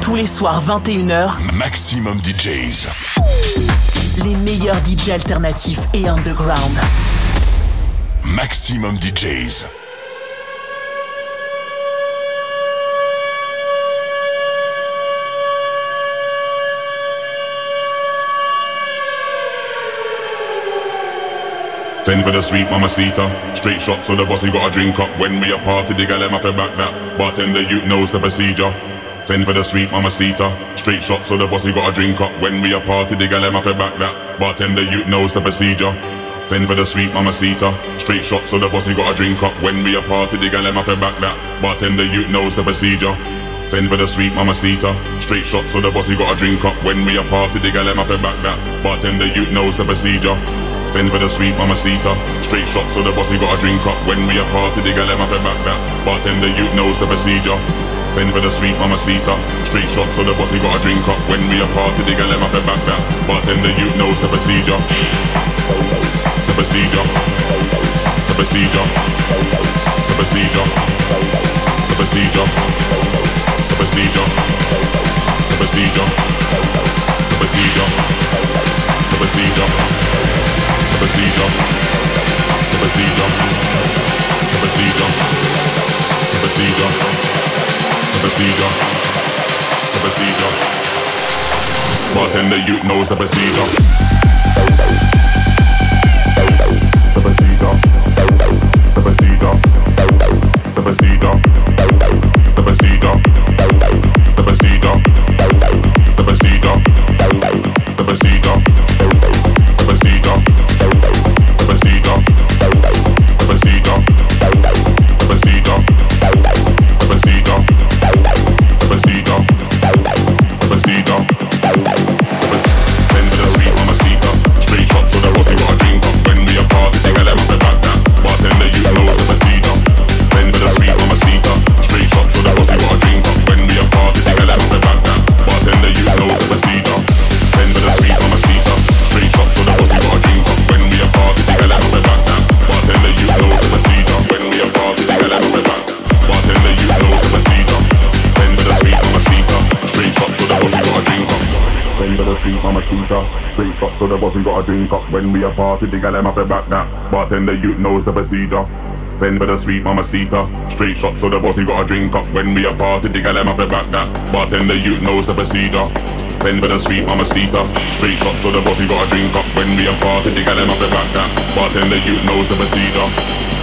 Tous les soirs 21h, Maximum DJs. Les meilleurs DJs alternatifs et underground. Maximum DJs. Ten for the sweet mamacita. Straight shot, so the bossy got a drink up. When we a party, the gal them back that. Bartender, you knows the procedure. Ten for the sweet mama mamacita. Straight shot, so the bossy got a drink up. When we a party, the gal them back that. Bartender, you knows the procedure. Ten for the sweet mama mamacita. Straight shot, so the bossy got a drink up. When we a party, the gal them back that. Bartender, you knows the procedure. Ten for the sweet mama mamacita. Straight shot, so the bossy got a drink up. When we a party, the gal them back that. Bartender, you knows the procedure. Ten for the sweet mamacita. Straight shot, so the bossy got a drink up. When we a party, the gal them back that. Bartender, you knows the procedure. Ten for the sweet mamacita. Straight shot, so the bossy got a drink up. When we a party, the gal them back that. Bartender, you knows the procedure. The procedure. The procedure. The procedure. The procedure. The procedure. The procedure. The procedure. The procedure. The procedure. The procedure. The procedure. The procedure. The procedure. The procedure. Bartender, you knows the procedure. The procedure. The procedure. The procedure. The procedure. when we are party, the gal them have to back that. Bartender, you knows the procedure. Bend with the sweet mama seeker. Straight shot so the boss, you got a drink up when we are party, the gal them have to back that. Bartender, you knows the procedure. Bend with the sweet mama seeker. Straight shot so the boss, you got a drink up when we are party, the gal them have to back that. Bartender, you knows the procedure.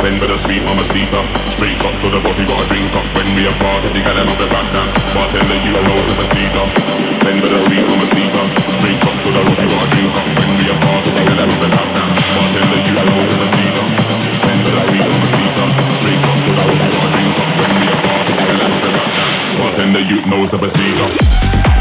Bend with the sweet mama seeker. Straight up to the boss, you gotta drink up. When we apart, the gal off the back down Bartender, you know to the seat Then to the sweet, I'm a seat up Three cups to the boss, you gotta drink up. When we apart, the gal off the back down Bartender, you know to the seat Then to the sweet, I'm a seat up Three cups to the boss, you gotta drink up. When we apart, the gal off the back down Bartender, you know to the seat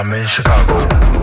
I'm in Chicago.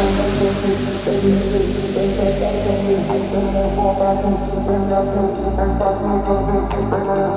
Thank you.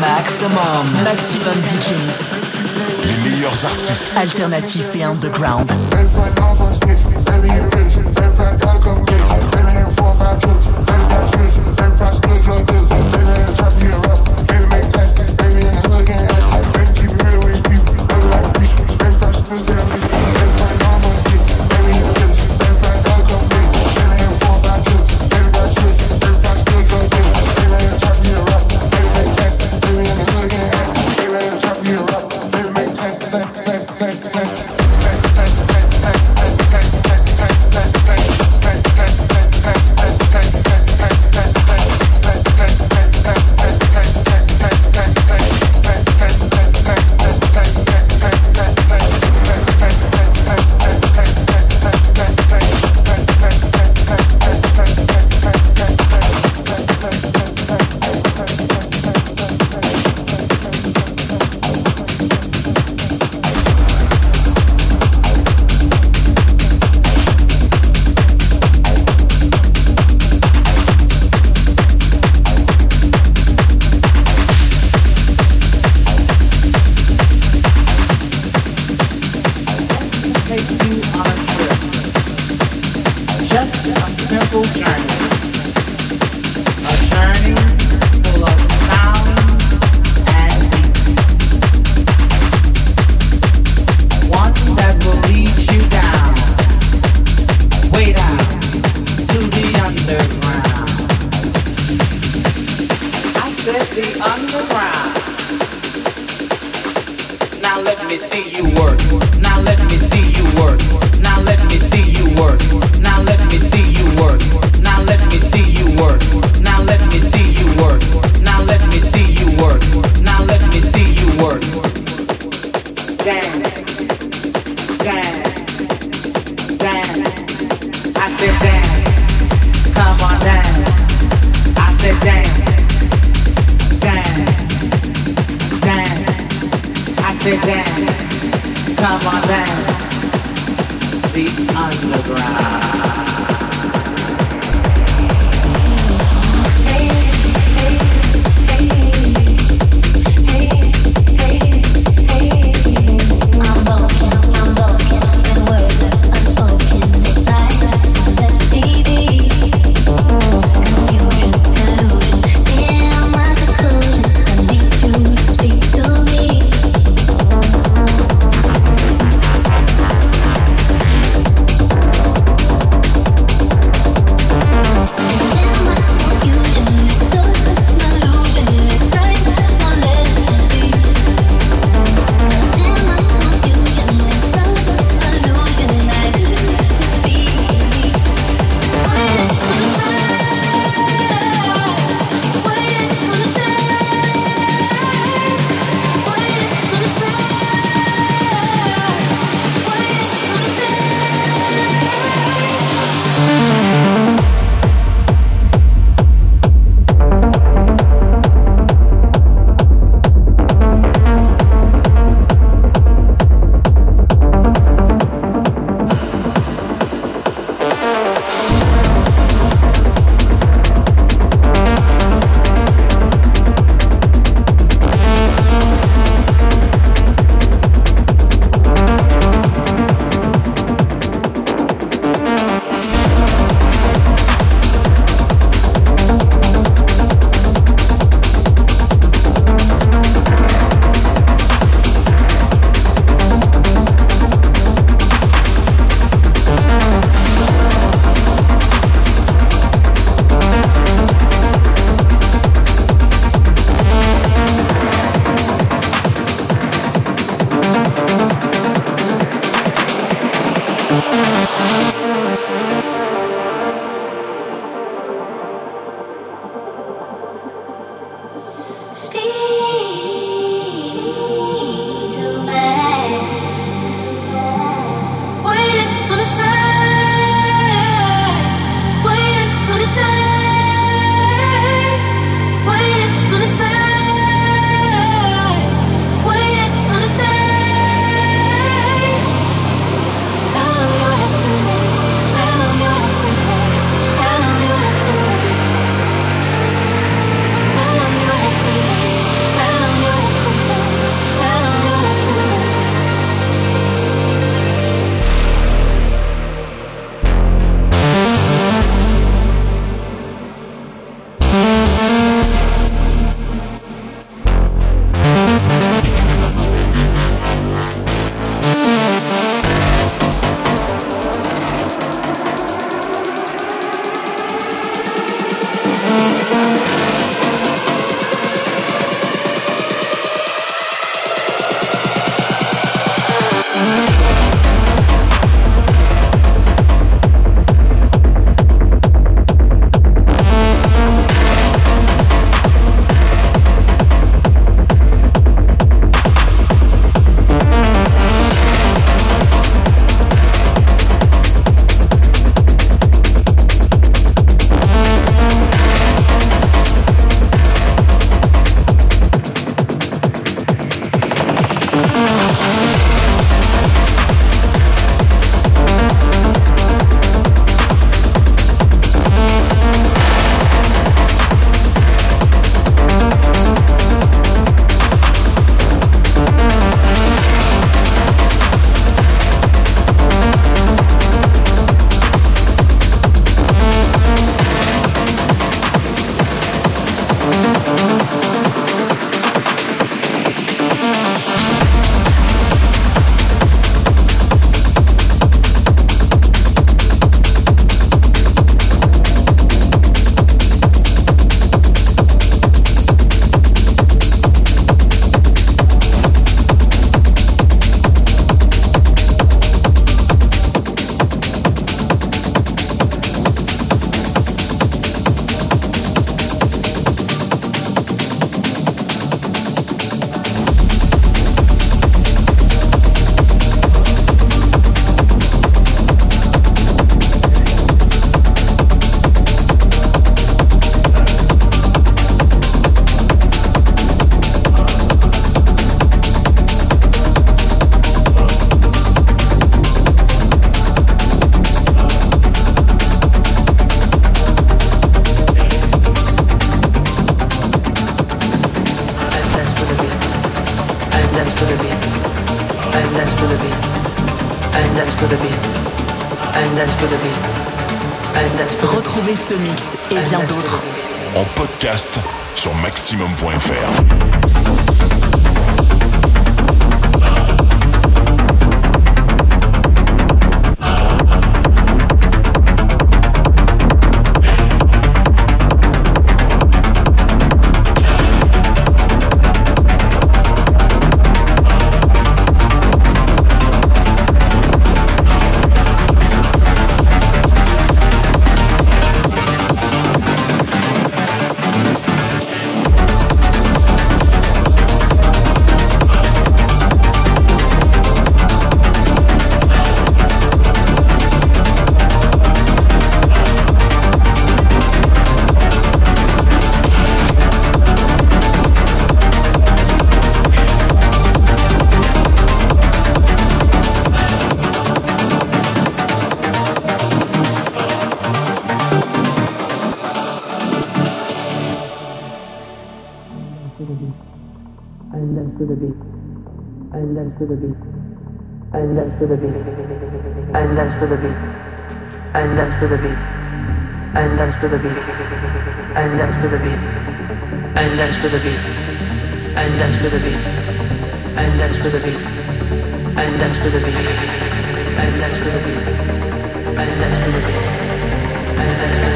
Maximum, maximum DJs. Les meilleurs artistes. Alternatifs et underground. To the beat, and dance to the beat, and dance to the beat, and dance to the beat, and dance to the beat, and dance to the beat, and dance to the beat, and dance to the beat, and dance to the beat, and dance to the beat, and dance to the beat, and dance to the beat.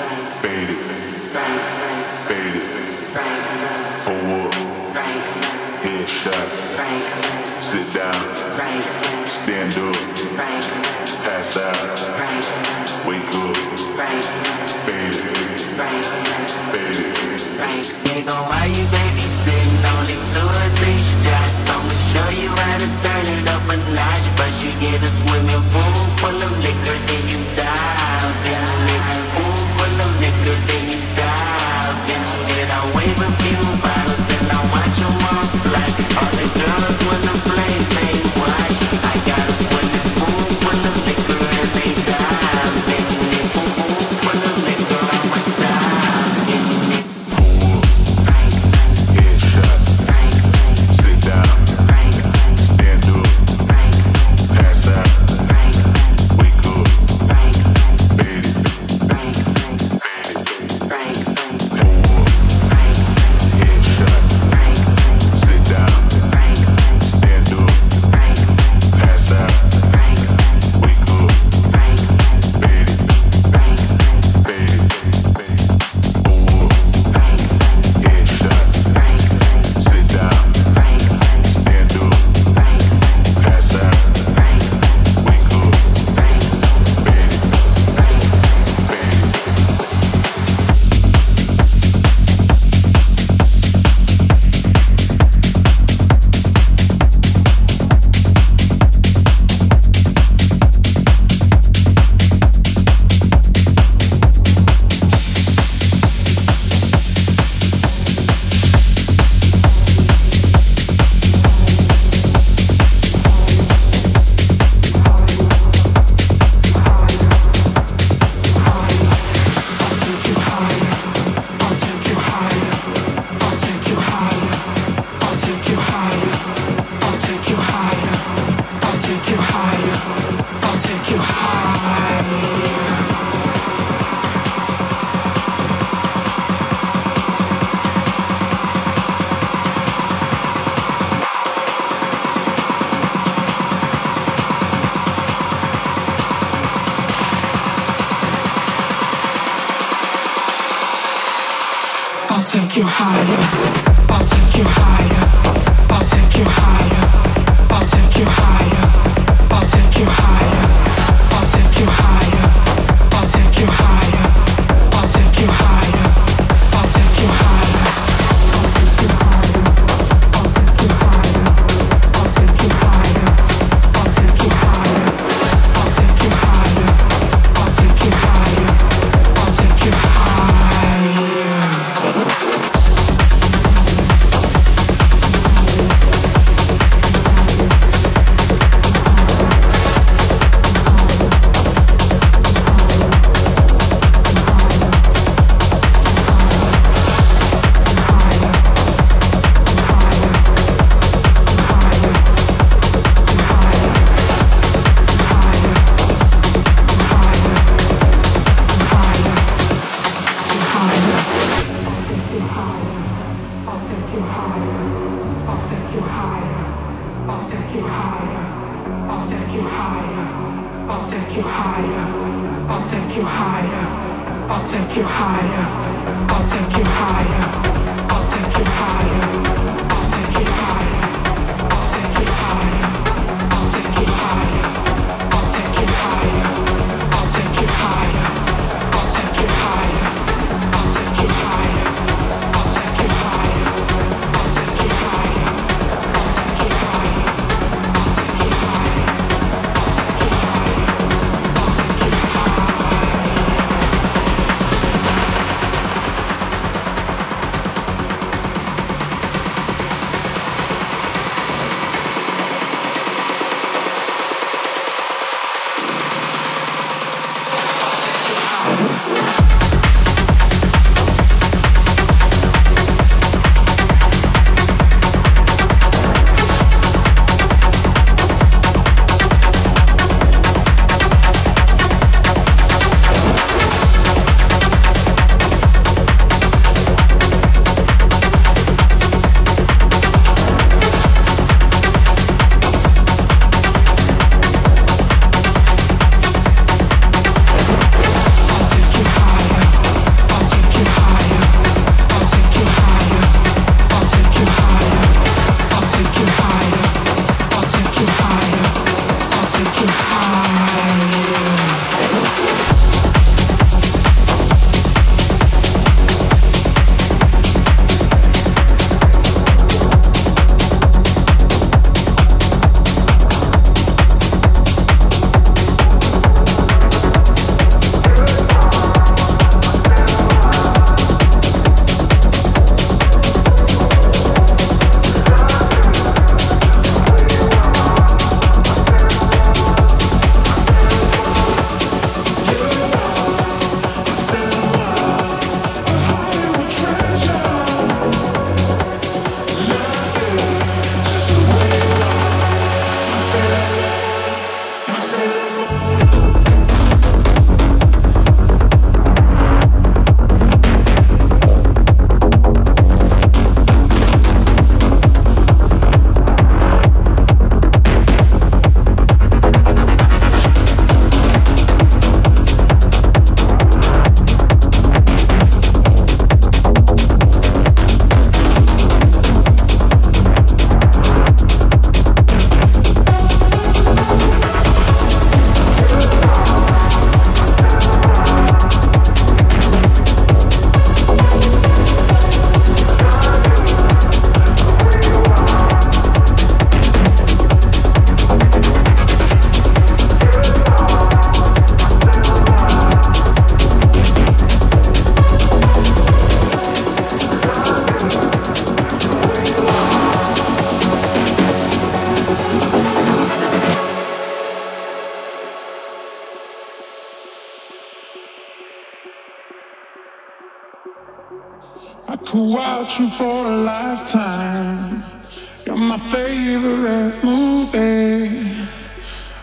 favorite movie.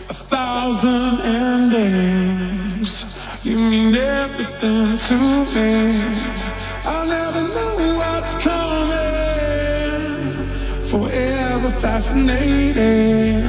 A thousand endings. You mean everything to me. I never know what's coming. Forever fascinating.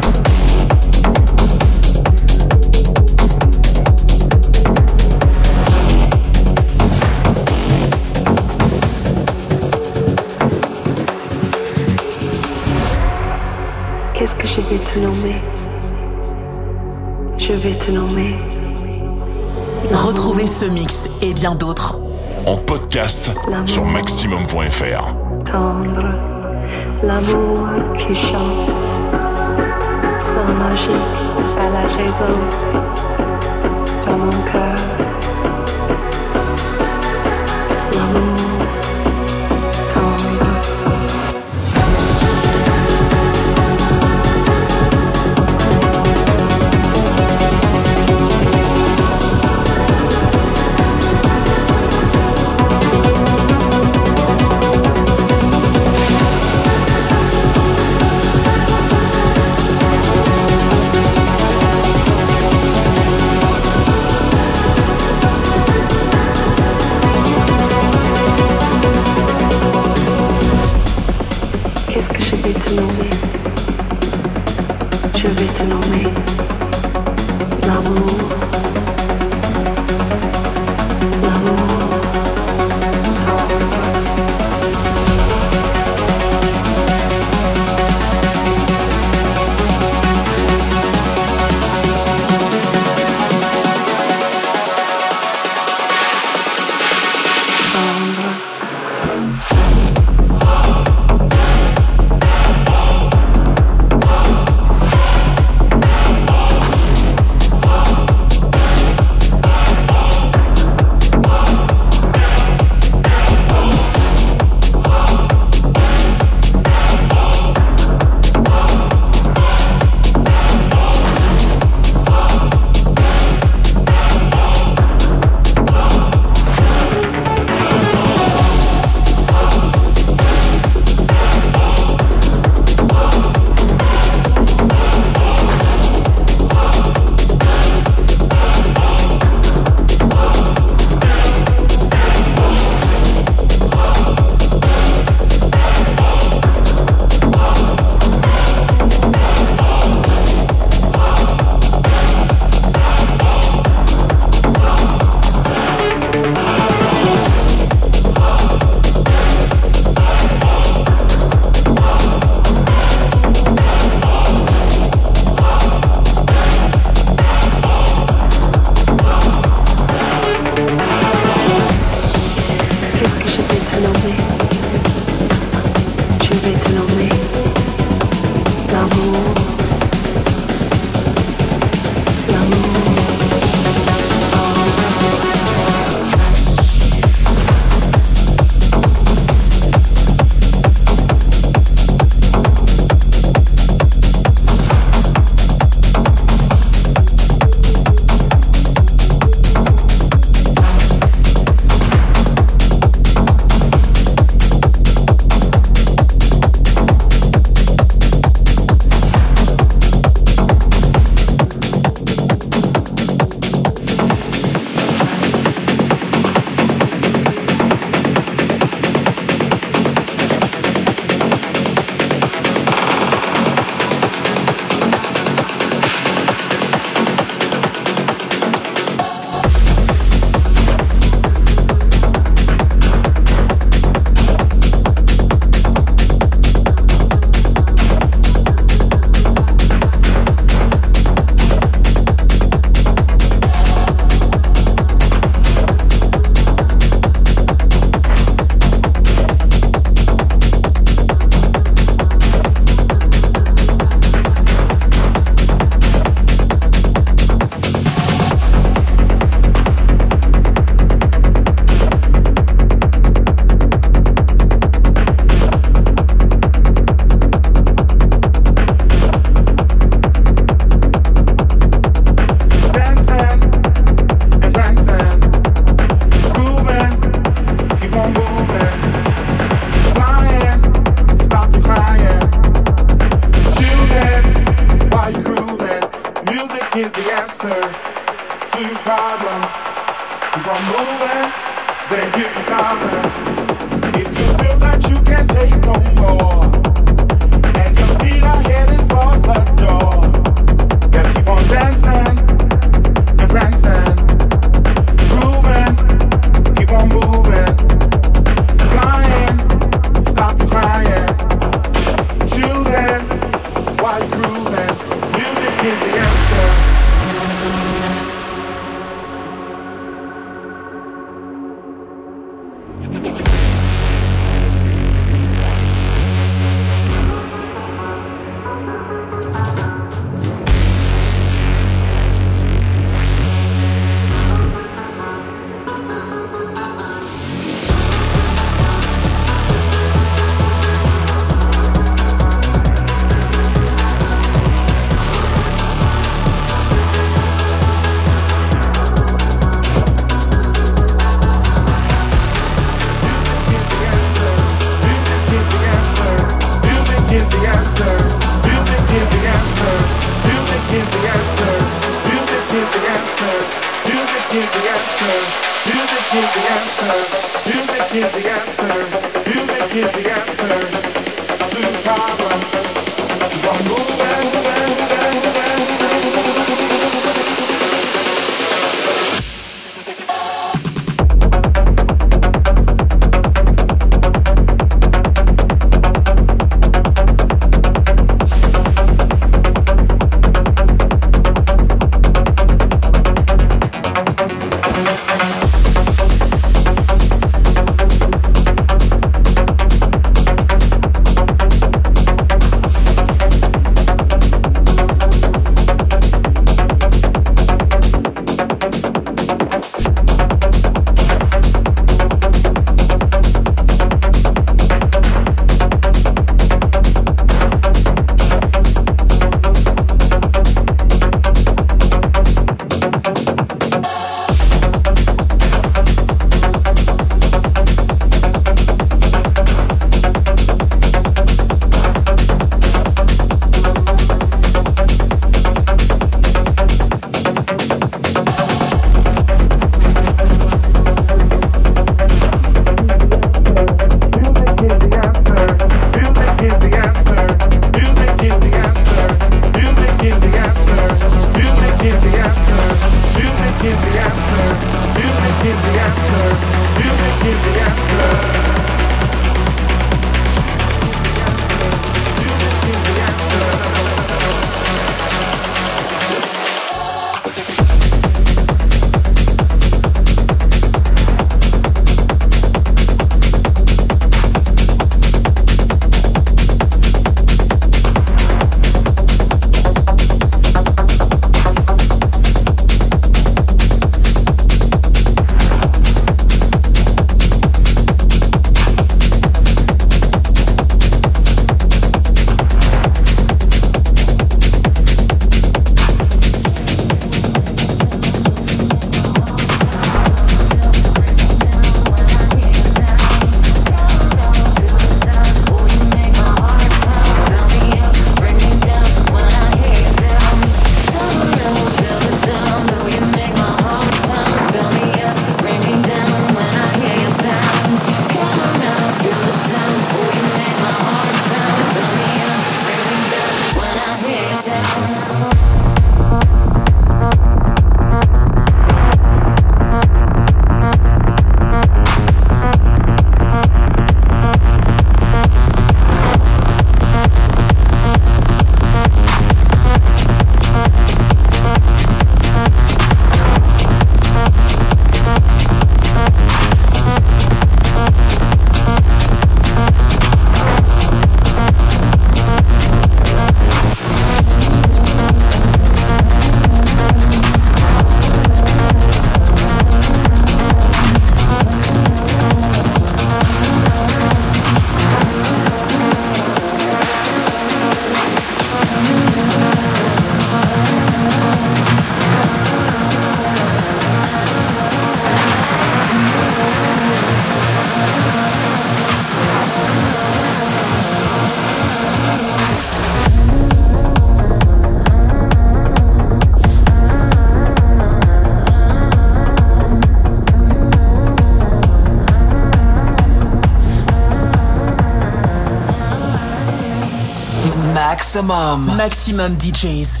Maximum. Maximum DJs.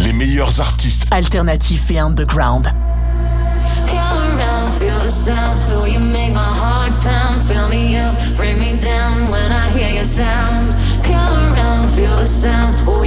Les meilleurs artistes alternatifs et underground. Come around, feel the sound. Oh, you make my heart pound. Fill me up, bring me down when I hear your sound. Come around, feel the sound. Oh,